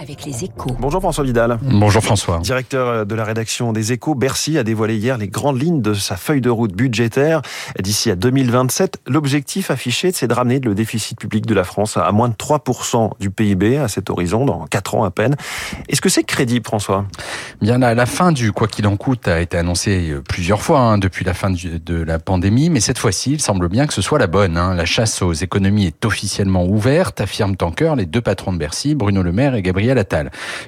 avec les échos. Bonjour François Vidal. Bonjour François. Directeur de la rédaction des échos, Bercy a dévoilé hier les grandes lignes de sa feuille de route budgétaire. D'ici à 2027, l'objectif affiché, c'est de ramener le déficit public de la France à moins de 3% du PIB à cet horizon, dans 4 ans à peine. Est-ce que c'est crédible, François? Bien, la, la fin du quoi qu'il en coûte a été annoncée plusieurs fois hein, depuis la fin du, de la pandémie, mais cette fois-ci, il semble bien que ce soit la bonne. Hein. La chasse aux économies est officiellement ouverte, affirment en cœur les deux patrons de Bercy, Bruno Le Maire et Gabriel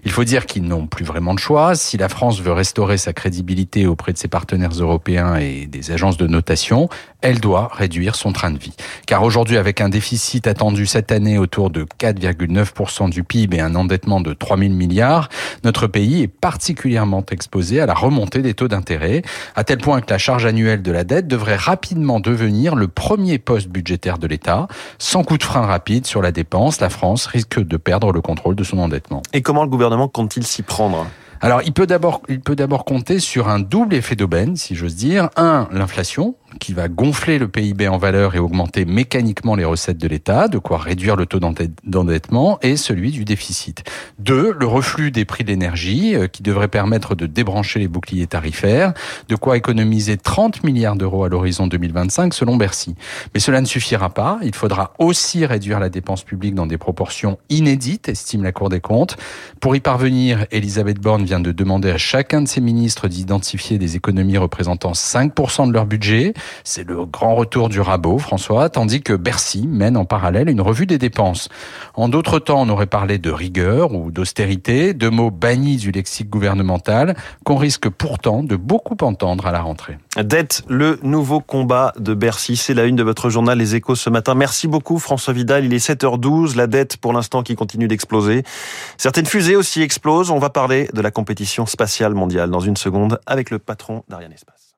Il faut dire qu'ils n'ont plus vraiment de choix. Si la France veut restaurer sa crédibilité auprès de ses partenaires européens et des agences de notation, elle doit réduire son train de vie. Car aujourd'hui, avec un déficit attendu cette année autour de 4,9% du PIB et un endettement de 3 000 milliards, notre pays est particulièrement exposé à la remontée des taux d'intérêt, à tel point que la charge annuelle de la dette devrait rapidement devenir le premier poste budgétaire de l'État. Sans coup de frein rapide sur la dépense, la France risque de perdre le contrôle de son endettement. Et comment le gouvernement compte-t-il s'y prendre? Alors, il peut d'abord, il peut d'abord compter sur un double effet d'aubaine, si j'ose dire. Un, l'inflation, qui va gonfler le PIB en valeur et augmenter mécaniquement les recettes de l'État, de quoi réduire le taux d'endettement et celui du déficit. Deux, le reflux des prix de l'énergie, euh, qui devrait permettre de débrancher les boucliers tarifaires, de quoi économiser 30 milliards d'euros à l'horizon 2025 selon Bercy. Mais cela ne suffira pas. Il faudra aussi réduire la dépense publique dans des proportions inédites, estime la Cour des comptes. Pour y parvenir, Elisabeth Borne vient de demander à chacun de ses ministres d'identifier des économies représentant 5% de leur budget. C'est le grand retour du rabot, François, tandis que Bercy mène en parallèle une revue des dépenses. En d'autres temps, on aurait parlé de rigueur ou d'austérité, deux mots bannis du lexique gouvernemental qu'on risque pourtant de beaucoup entendre à la rentrée. Dette, le nouveau combat de Bercy, c'est la une de votre journal Les Échos ce matin. Merci beaucoup François Vidal, il est 7h12, la dette pour l'instant qui continue d'exploser. Certaines fusées aussi explosent, on va parler de la compétition spatiale mondiale dans une seconde avec le patron d'Ariane Espace.